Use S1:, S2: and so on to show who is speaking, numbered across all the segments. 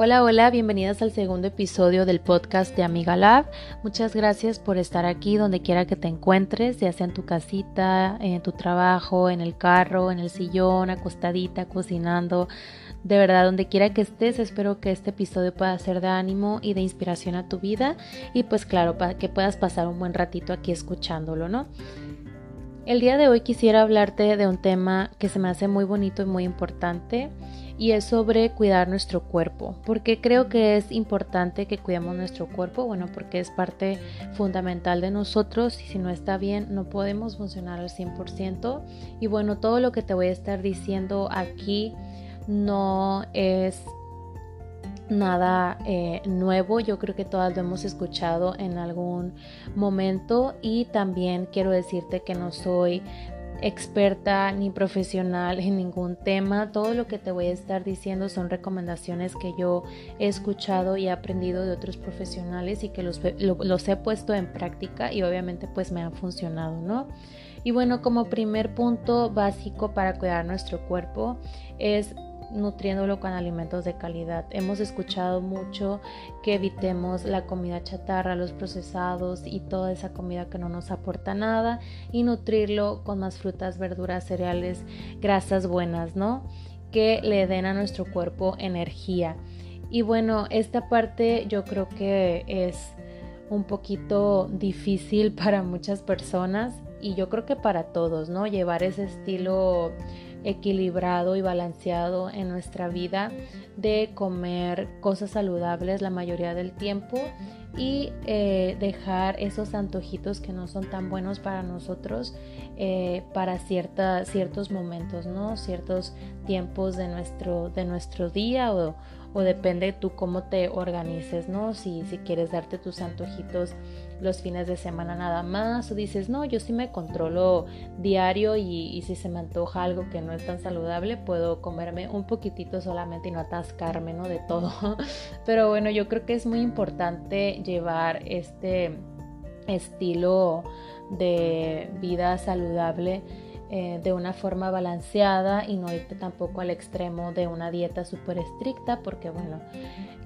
S1: Hola, hola, bienvenidas al segundo episodio del podcast de Amiga Lab. Muchas gracias por estar aquí donde quiera que te encuentres, ya sea en tu casita, en tu trabajo, en el carro, en el sillón, acostadita, cocinando. De verdad, donde quiera que estés, espero que este episodio pueda ser de ánimo y de inspiración a tu vida y pues claro, que puedas pasar un buen ratito aquí escuchándolo, ¿no? El día de hoy quisiera hablarte de un tema que se me hace muy bonito y muy importante y es sobre cuidar nuestro cuerpo. porque creo que es importante que cuidemos nuestro cuerpo? Bueno, porque es parte fundamental de nosotros y si no está bien no podemos funcionar al 100%. Y bueno, todo lo que te voy a estar diciendo aquí no es nada eh, nuevo, yo creo que todas lo hemos escuchado en algún momento y también quiero decirte que no soy experta ni profesional en ningún tema. Todo lo que te voy a estar diciendo son recomendaciones que yo he escuchado y he aprendido de otros profesionales y que los, los he puesto en práctica y obviamente pues me han funcionado, ¿no? Y bueno, como primer punto básico para cuidar nuestro cuerpo es nutriéndolo con alimentos de calidad. Hemos escuchado mucho que evitemos la comida chatarra, los procesados y toda esa comida que no nos aporta nada y nutrirlo con más frutas, verduras, cereales, grasas buenas, ¿no? Que le den a nuestro cuerpo energía. Y bueno, esta parte yo creo que es un poquito difícil para muchas personas y yo creo que para todos, ¿no? Llevar ese estilo equilibrado y balanceado en nuestra vida de comer cosas saludables la mayoría del tiempo y eh, dejar esos antojitos que no son tan buenos para nosotros eh, para ciertos momentos, ¿no? Ciertos tiempos de nuestro, de nuestro día o, o depende tú cómo te organices, ¿no? Si, si quieres darte tus antojitos los fines de semana nada más o dices, no, yo sí me controlo diario y, si se me antoja algo que no es tan saludable, puedo comerme un poquitito solamente y no atascarme, ¿no? De todo. Pero bueno, yo creo que es muy importante llevar este estilo de vida saludable eh, de una forma balanceada y no irte tampoco al extremo de una dieta súper estricta porque bueno,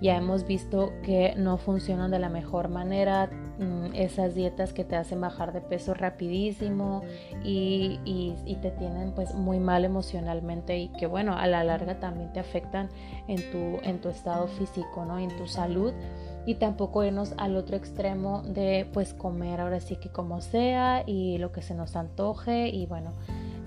S1: ya hemos visto que no funcionan de la mejor manera mm, esas dietas que te hacen bajar de peso rapidísimo y, y, te tienen pues muy mal emocionalmente y que bueno, a la larga también te afectan en tu, en tu estado físico, ¿no? En tu salud y tampoco irnos al otro extremo de pues comer ahora sí que como sea y lo que se nos antoje. Y bueno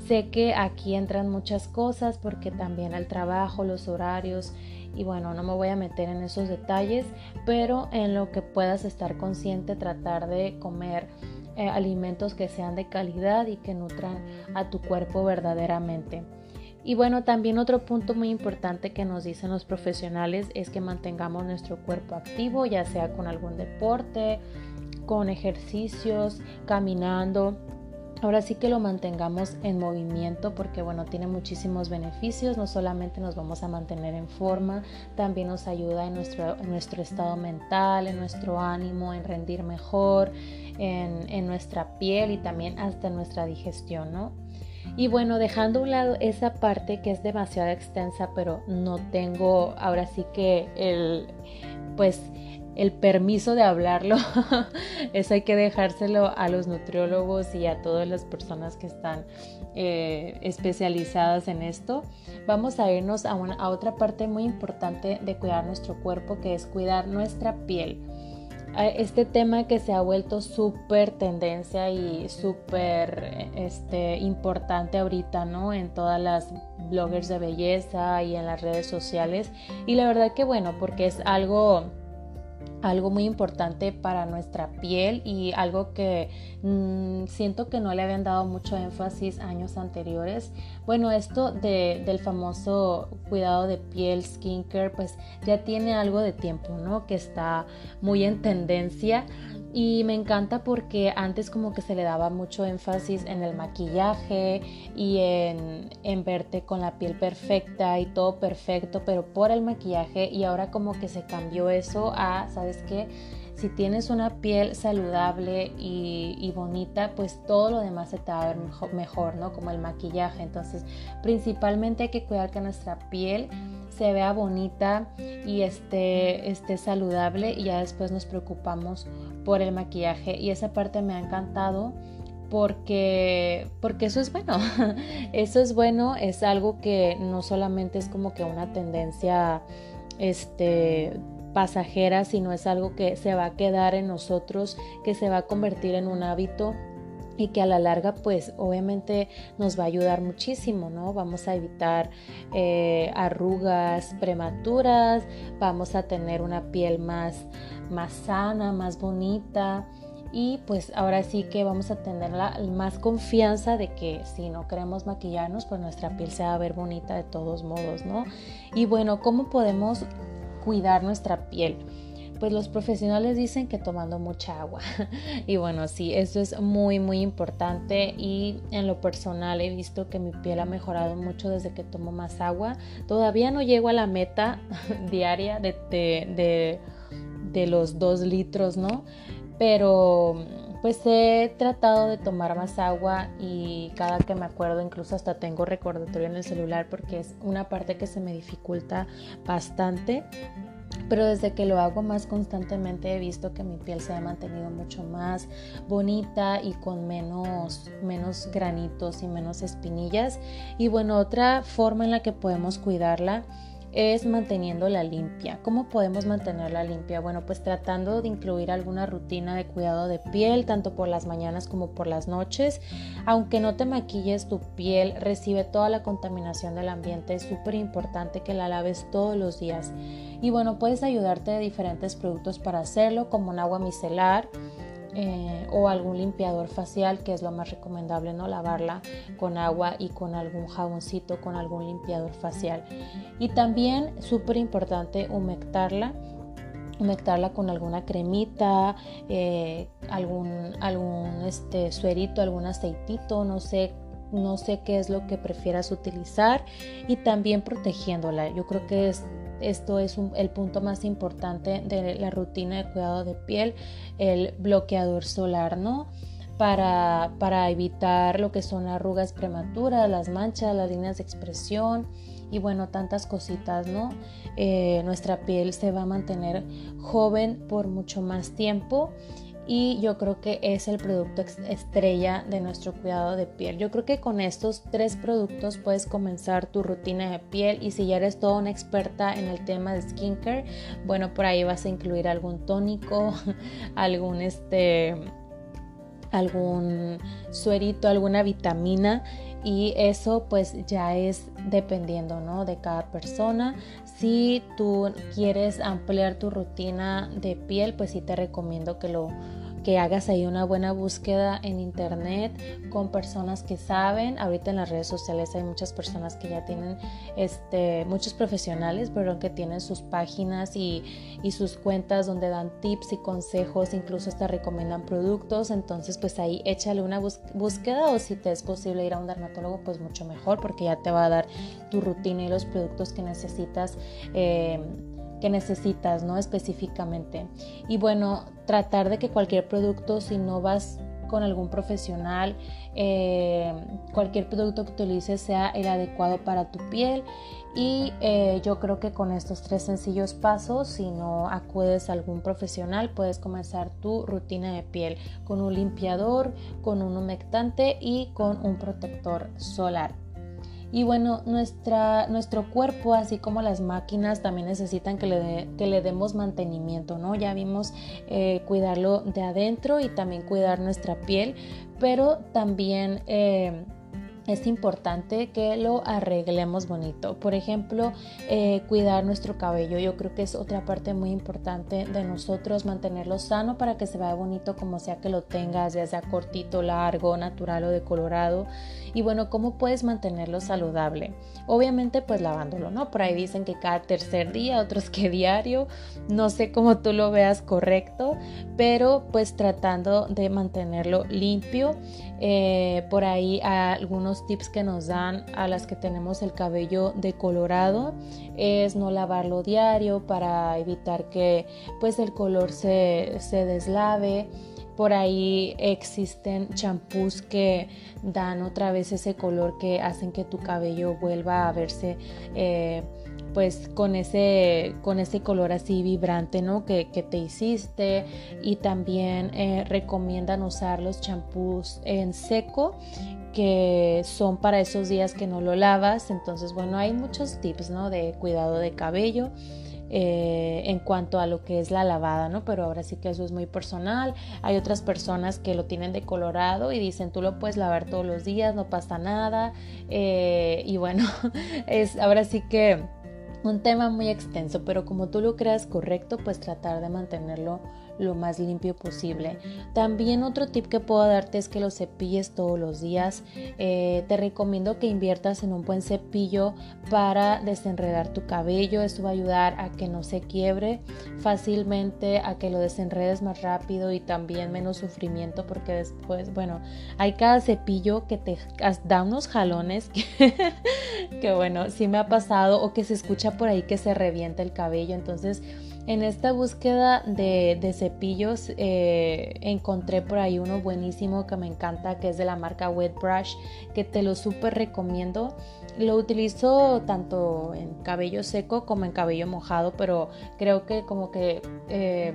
S1: sé que aquí entran muchas cosas porque también el trabajo los horarios y bueno no me voy a meter en esos detalles pero en lo que puedas estar consciente tratar de comer eh, alimentos que sean de calidad y que nutran a tu cuerpo verdaderamente y bueno, también otro punto muy importante que nos dicen los profesionales es que mantengamos nuestro cuerpo activo, ya sea con algún deporte, con ejercicios, caminando. Ahora sí que lo mantengamos en movimiento porque bueno, tiene muchísimos beneficios, no solamente nos vamos a mantener en forma, también nos ayuda en nuestro, nuestro estado mental, en nuestro ánimo, en rendir mejor, en, en nuestra piel y también hasta en nuestra digestión, ¿no? Y bueno, dejando a un lado esa parte que es demasiado extensa, pero no tengo ahora sí que el, pues, el permiso de hablarlo, eso hay que dejárselo a los nutriólogos y a todas las personas que están eh, especializadas en esto. Vamos a irnos a, a otra parte muy importante de cuidar nuestro cuerpo, que es cuidar nuestra piel este tema que se ha vuelto súper tendencia y súper este, importante ahorita, ¿no? En todas las bloggers de belleza y en las redes sociales. Y la verdad que bueno, porque es algo algo muy importante para nuestra piel y algo que mm, siento que no le habían dado mucho énfasis años anteriores. Bueno, esto de, del famoso cuidado de piel, skincare, pues ya tiene algo de tiempo, ¿no? Que está muy en tendencia. Y me encanta porque antes como que se le daba mucho énfasis en el maquillaje y en, en, verte con la piel perfecta y todo perfecto, pero por el maquillaje y ahora como que se cambió eso a, ¿sabes qué? Si tienes una piel saludable y, bonita, pues todo lo demás se te va a ver mejor, ¿no? Como el maquillaje. Entonces, principalmente hay que cuidar que nuestra piel se vea bonita y esté, esté saludable y ya después nos preocupamos por el maquillaje y esa parte me ha encantado porque, porque eso es bueno, eso es bueno, es algo que no solamente es como que una tendencia este, pasajera, sino es algo que se va a quedar en nosotros, que se va a convertir en un hábito y que a la larga pues obviamente nos va a ayudar muchísimo, ¿no? Vamos a evitar eh, arrugas prematuras, vamos a tener una piel más, más sana, más bonita y pues ahora sí que vamos a tener la, más confianza de que si no queremos maquillarnos pues nuestra piel se va a ver bonita de todos modos, ¿no? Y bueno, ¿cómo podemos cuidar nuestra piel? Pues los profesionales dicen que tomando mucha agua. y bueno, sí, eso es muy, muy importante y en lo personal he visto que mi piel ha mejorado mucho desde que tomo más agua. Todavía no llego a la meta diaria de, de, de, los dos litros, ¿no? Pero pues he tratado de tomar más agua y cada que me acuerdo incluso hasta tengo recordatorio en el celular porque es una parte que se me dificulta bastante pero desde que lo hago más constantemente he visto que mi piel se ha mantenido mucho más bonita y con menos, menos granitos y menos espinillas. Y bueno, otra forma en la que podemos cuidarla es manteniéndola limpia. ¿Cómo podemos mantenerla limpia? Bueno, pues tratando de incluir alguna rutina de cuidado de piel, tanto por las mañanas como por las noches. Aunque no te maquilles, tu piel recibe toda la contaminación del ambiente. Es súper importante que la laves todos los días. Y bueno, puedes ayudarte de diferentes productos para hacerlo, como un agua micelar eh, o algún limpiador facial, que es lo más recomendable, ¿no? Lavarla con agua y con algún jaboncito, con algún limpiador facial. Y también, súper importante, humectarla humectarla con alguna cremita, eh, algún, algún este, suerito, algún aceitito, no sé, no sé qué es lo que prefieras utilizar y también protegiéndola. Yo creo que es esto es el punto más importante de la rutina de cuidado de piel, el bloqueador solar, ¿no? Para, para evitar lo que son arrugas prematuras, las manchas, las líneas de expresión y bueno, tantas cositas, ¿no? Eh, nuestra piel se va a mantener joven por mucho más tiempo y yo creo que es el producto estrella de nuestro cuidado de piel. Yo creo que con estos tres productos puedes comenzar tu rutina de piel y si ya eres toda una experta en el tema de skincare, bueno, por ahí vas a incluir algún tónico, algún este algún suerito, alguna vitamina y eso pues ya es dependiendo ¿no? de cada persona. Si tú quieres ampliar tu rutina de piel, pues sí te recomiendo que lo que hagas ahí una buena búsqueda en internet con personas que saben. Ahorita en las redes sociales hay muchas personas que ya tienen, este, muchos profesionales, pero que tienen sus páginas y, y sus cuentas donde dan tips y consejos, incluso hasta recomiendan productos. Entonces, pues ahí échale una búsqueda o si te es posible ir a un dermatólogo, pues mucho mejor porque ya te va a dar tu rutina y los productos que necesitas. Eh, necesitas, ¿no? Específicamente. Y bueno, tratar de que cualquier producto, si no vas con algún profesional, eh, cualquier producto que utilices sea el adecuado para tu piel. Y eh, yo creo que con estos tres sencillos pasos, si no acudes a algún profesional, puedes comenzar tu rutina de piel con un limpiador, con un humectante y con un protector solar. Y bueno, nuestra, nuestro cuerpo, así como las máquinas, también necesitan que le, que le demos mantenimiento, ¿no? Ya vimos eh, cuidarlo de adentro y también cuidar nuestra piel, pero también... Eh, es importante que lo arreglemos bonito. Por ejemplo, eh, cuidar nuestro cabello. Yo creo que es otra parte muy importante de nosotros, mantenerlo sano para que se vea bonito como sea que lo tengas, ya sea cortito, largo, natural o decolorado. Y bueno, ¿cómo puedes mantenerlo saludable? Obviamente pues lavándolo, ¿no? Por ahí dicen que cada tercer día, otros que diario. No sé cómo tú lo veas correcto, pero pues tratando de mantenerlo limpio. Eh, por ahí algunos tips que nos dan a las que tenemos el cabello decolorado es no lavarlo diario para evitar que pues el color se, deslave. Por ahí existen champús que dan otra vez ese color que hacen que tu cabello vuelva a verse eh, pues con ese, con ese color así vibrante, ¿no? Que, que te hiciste y también eh, recomiendan usar los champús en seco que son para esos días que no lo lavas. Entonces, bueno, hay muchos tips, ¿no? De cuidado de cabello. Eh, en cuanto a lo que es la lavada, ¿no? Pero ahora sí que eso es muy personal. Hay otras personas que lo tienen decolorado y dicen tú lo puedes lavar todos los días, no pasa nada. Eh, y bueno, es ahora sí que un tema muy extenso, pero como tú lo creas correcto, pues tratar de mantenerlo lo más limpio posible. También otro tip que puedo darte es que lo cepilles todos los días. Eh, te recomiendo que inviertas en un buen cepillo para desenredar tu cabello. Esto va a ayudar a que no se quiebre fácilmente, a que lo desenredes más rápido y también menos sufrimiento porque después, bueno, hay cada cepillo que te da unos jalones que, que bueno, sí me ha pasado o que se escucha por ahí que se revienta el cabello. Entonces, en esta búsqueda de, cepillos eh, encontré por ahí uno buenísimo que me encanta, que es de la marca Wet Brush, que te lo súper recomiendo. Lo utilizo tanto en cabello seco como en cabello mojado, pero creo que como que... Eh,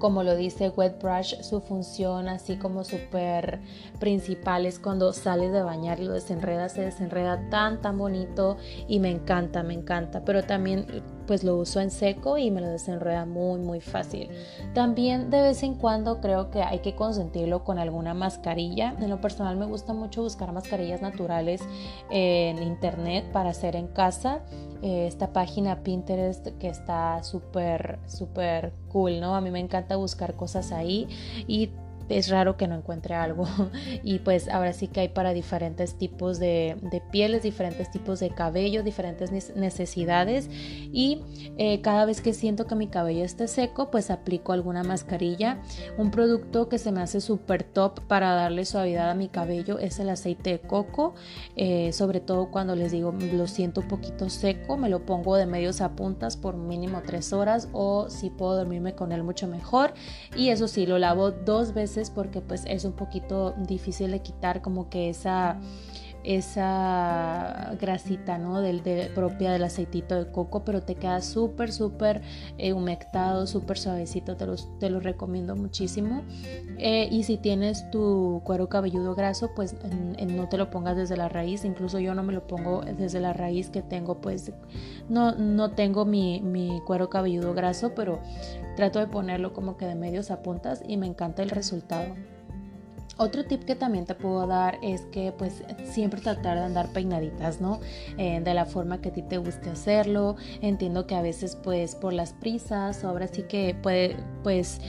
S1: como lo dice Wet Brush, su función así como súper principal es cuando sales de bañar y lo desenreda, se desenreda tan tan bonito y me encanta, me encanta, pero también pues lo uso en seco y me lo desenreda muy muy fácil. También de vez en cuando creo que hay que consentirlo con alguna mascarilla. En lo personal me gusta mucho buscar mascarillas naturales en internet para hacer en casa. Eh, esta página Pinterest que está súper súper cool, ¿no? A mí me encanta buscar cosas ahí y es raro que no encuentre algo. y pues ahora sí que hay para diferentes tipos de, pieles, diferentes tipos de cabello, diferentes necesidades. Y eh, cada vez que siento que mi cabello esté seco, pues aplico alguna mascarilla. Un producto que se me hace súper top para darle suavidad a mi cabello es el aceite de coco. Eh, sobre todo cuando les digo lo siento un poquito seco, me lo pongo de medios a puntas por mínimo tres horas o si puedo dormirme con él mucho mejor. Y eso sí, lo lavo dos veces porque pues es un poquito difícil de quitar como que esa esa grasita ¿no? del, propia del aceitito de coco pero te queda súper súper eh, humectado súper suavecito te, te lo recomiendo muchísimo eh, y si tienes tu cuero cabelludo graso pues no te lo pongas desde la raíz incluso yo no me lo pongo desde la raíz que tengo pues no, no tengo mi, mi cuero cabelludo graso pero Trato de ponerlo como que de medios a puntas y me encanta el resultado. Otro tip que también te puedo dar es que pues siempre tratar de andar peinaditas, ¿no? Eh, de la forma que a ti te guste hacerlo. Entiendo que a veces pues por las prisas, ahora sí que puede pues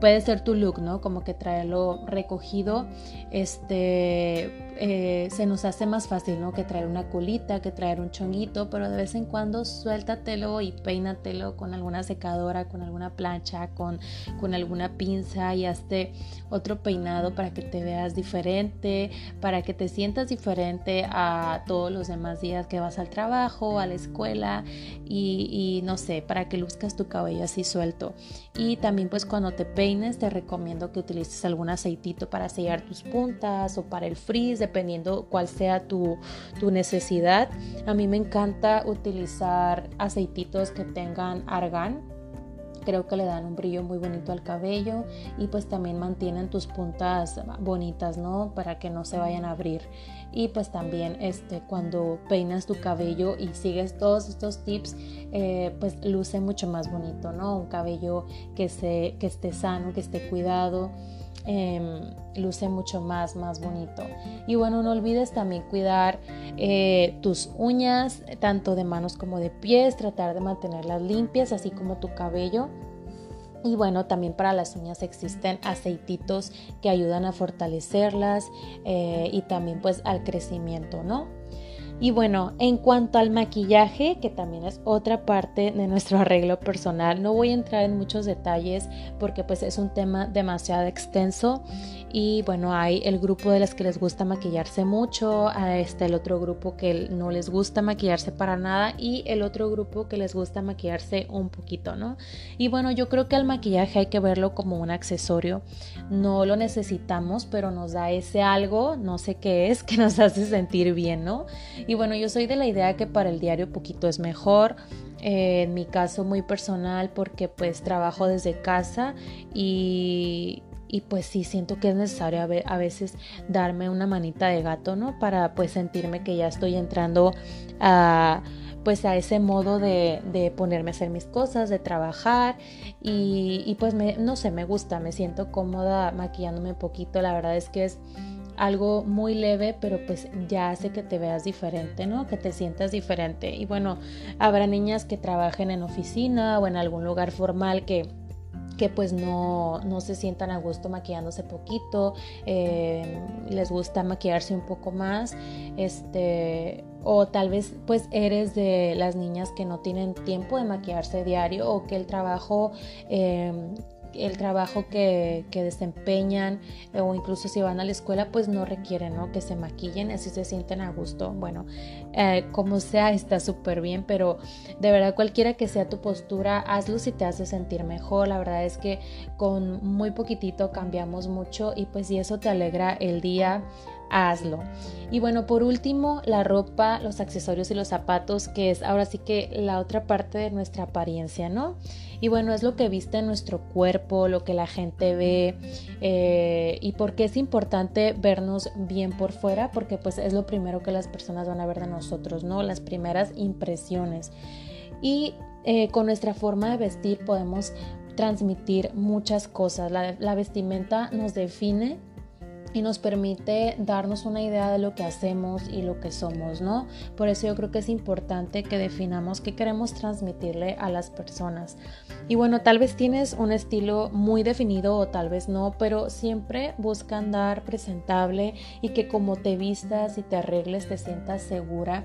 S1: puede ser tu look, ¿no? Como que traerlo recogido, este, eh, se nos hace más fácil, ¿no? Que traer una colita, que traer un chonguito, pero de vez en cuando suéltatelo y peínatelo con alguna secadora, con alguna plancha, con, con alguna pinza y hazte otro peinado para que te veas diferente, para que te sientas diferente a todos los demás días que vas al trabajo, a la escuela y, y no sé, para que luzcas tu cabello así suelto. Y también pues cuando te te recomiendo que utilices algún aceitito para sellar tus puntas o para el frizz, dependiendo cuál sea tu, tu necesidad. A mí me encanta utilizar aceititos que tengan argán creo que le dan un brillo muy bonito al cabello y pues también mantienen tus puntas bonitas, ¿no? Para que no se vayan a abrir. Y pues también este, cuando peinas tu cabello y sigues todos estos tips, eh, pues luce mucho más bonito, ¿no? Un cabello que, se, que esté sano, que esté cuidado. Em, luce mucho más, más bonito. Y bueno, no olvides también cuidar eh, tus uñas, tanto de manos como de pies, tratar de mantenerlas limpias, así como tu cabello. Y bueno, también para las uñas existen aceititos que ayudan a fortalecerlas eh, y también pues al crecimiento, ¿no? Y bueno, en cuanto al maquillaje, que también es otra parte de nuestro arreglo personal, no voy a entrar en muchos detalles porque pues es un tema demasiado extenso y bueno, hay el grupo de las que les gusta maquillarse mucho, está el otro grupo que no les gusta maquillarse para nada y el otro grupo que les gusta maquillarse un poquito, ¿no? Y bueno, yo creo que el maquillaje hay que verlo como un accesorio, no lo necesitamos, pero nos da ese algo, no sé qué es, que nos hace sentir bien, ¿no? Y bueno, yo soy de la idea que para el diario poquito es mejor. Eh, en mi caso muy personal porque pues trabajo desde casa y, y pues sí siento que es necesario a, veces darme una manita de gato, ¿no? Para pues sentirme que ya estoy entrando a pues a ese modo de, de ponerme a hacer mis cosas, de trabajar y, y pues me, no sé, me gusta, me siento cómoda maquillándome un poquito, la verdad es que es algo muy leve, pero pues ya hace que te veas diferente, ¿no? Que te sientas diferente. Y bueno, habrá niñas que trabajen en oficina o en algún lugar formal que que pues no, no, se sientan a gusto maquillándose poquito, eh, les gusta maquillarse un poco más, este, o tal vez pues eres de las niñas que no tienen tiempo de maquillarse diario o que el trabajo eh, el trabajo que, desempeñan eh, o incluso si van a la escuela pues no requieren ¿no? que se maquillen, así se sienten a gusto. Bueno, eh, como sea está súper bien, pero de verdad cualquiera que sea tu postura, hazlo si te hace sentir mejor. La verdad es que con muy poquitito cambiamos mucho y pues si eso te alegra el día, hazlo. Y bueno, por último, la ropa, los accesorios y los zapatos, que es ahora sí que la otra parte de nuestra apariencia, ¿no? Y bueno, es lo que viste nuestro cuerpo, lo que la gente ve eh, y por qué es importante vernos bien por fuera, porque pues es lo primero que las personas van a ver de nosotros, ¿no? Las primeras impresiones. Y eh, con nuestra forma de vestir podemos transmitir muchas cosas. la vestimenta nos define y nos permite darnos una idea de lo que hacemos y lo que somos, ¿no? Por eso yo creo que es importante que definamos qué queremos transmitirle a las personas. Y bueno, tal vez tienes un estilo muy definido o tal vez no, pero siempre busca andar presentable y que como te vistas y te arregles te sientas segura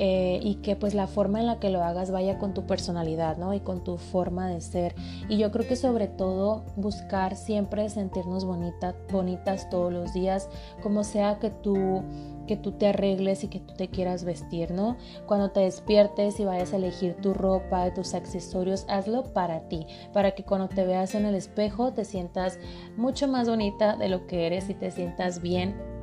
S1: eh, y que pues la forma en la que lo hagas vaya con tu personalidad, ¿no? Y con tu forma de ser. Y yo creo que sobre todo buscar siempre sentirnos bonita, bonitas todos los días, como sea que tú que tú te arregles y que tú te quieras vestir, ¿no? Cuando te despiertes y vayas a elegir tu ropa, tus accesorios, hazlo para ti, para que cuando te veas en el espejo te sientas mucho más bonita de lo que eres y te sientas bien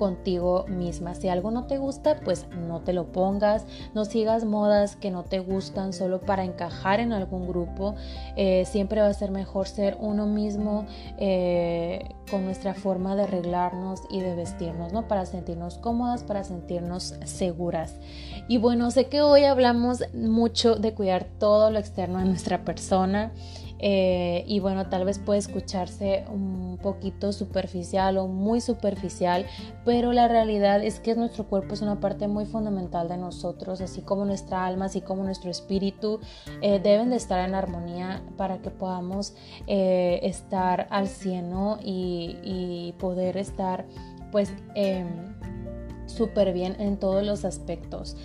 S1: contigo misma. Si algo no te gusta, pues no te lo pongas, no sigas modas que no te gustan solo para encajar en algún grupo. Eh, siempre va a ser mejor ser uno mismo eh, con nuestra forma de arreglarnos y de vestirnos, ¿no? Para sentirnos cómodas, para sentirnos seguras. Y bueno, sé que hoy hablamos mucho de cuidar todo lo externo de nuestra persona. Eh, y bueno, tal vez puede escucharse un poquito superficial o muy superficial, pero la realidad es que nuestro cuerpo es una parte muy fundamental de nosotros, así como nuestra alma, así como nuestro espíritu, eh, deben de estar en armonía para que podamos eh, estar al cielo y, y, poder estar pues em, súper bien en todos los aspectos.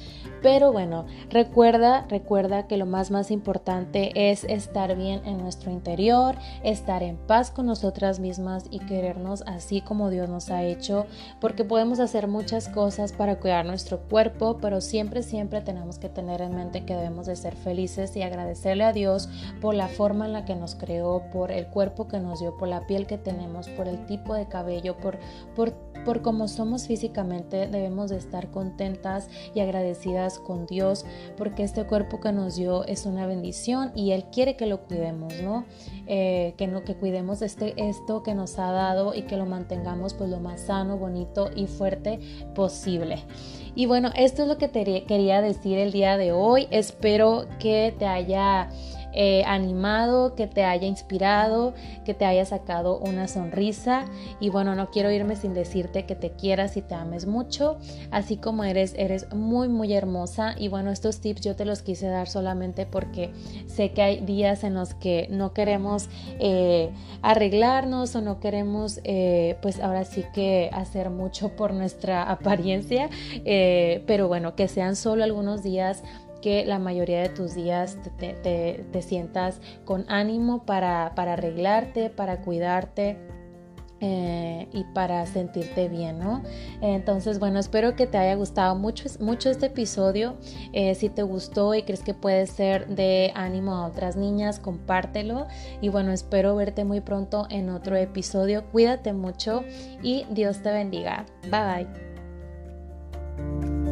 S1: Pero bueno, recuerda, recuerda que lo más más importante es estar bien en nuestro interior, estar en paz con nosotras mismas y querernos así como Dios nos ha hecho, porque podemos hacer muchas cosas para cuidar nuestro cuerpo, pero siempre siempre tenemos que tener en mente que debemos de ser felices y agradecerle a Dios por la forma en la que nos creó, por el cuerpo que nos dio, por la piel que tenemos, por el tipo de cabello, por por por cómo somos físicamente, debemos de estar contentas y agradecidas con Dios, porque este cuerpo que nos dio es una bendición y Él quiere que lo cuidemos, ¿no? Eh, que, no, que cuidemos este, esto que nos ha dado y que lo mantengamos pues lo más sano, bonito y fuerte posible. Y bueno, esto es lo que te quería decir el día de hoy. Espero que te haya eh, animado, que te haya inspirado, que te haya sacado una sonrisa. Y bueno, no quiero irme sin decirte que te quieras y te ames mucho, así como eres, eres muy, muy hermosa. Y bueno, estos tips yo te los quise dar solamente porque sé que hay días en los que no queremos eh, arreglarnos o no queremos, eh, pues ahora sí que hacer mucho por nuestra apariencia. pero bueno, que sean solo algunos días que la mayoría de tus días te, sientas con ánimo para, para arreglarte, para cuidarte eh, y para sentirte bien, ¿no? Entonces, bueno, espero que te haya gustado mucho, mucho este episodio. Eh, si te gustó y crees que puede ser de ánimo a otras niñas, compártelo. Y bueno, espero verte muy pronto en otro episodio. Cuídate mucho y Dios te bendiga. Bye bye.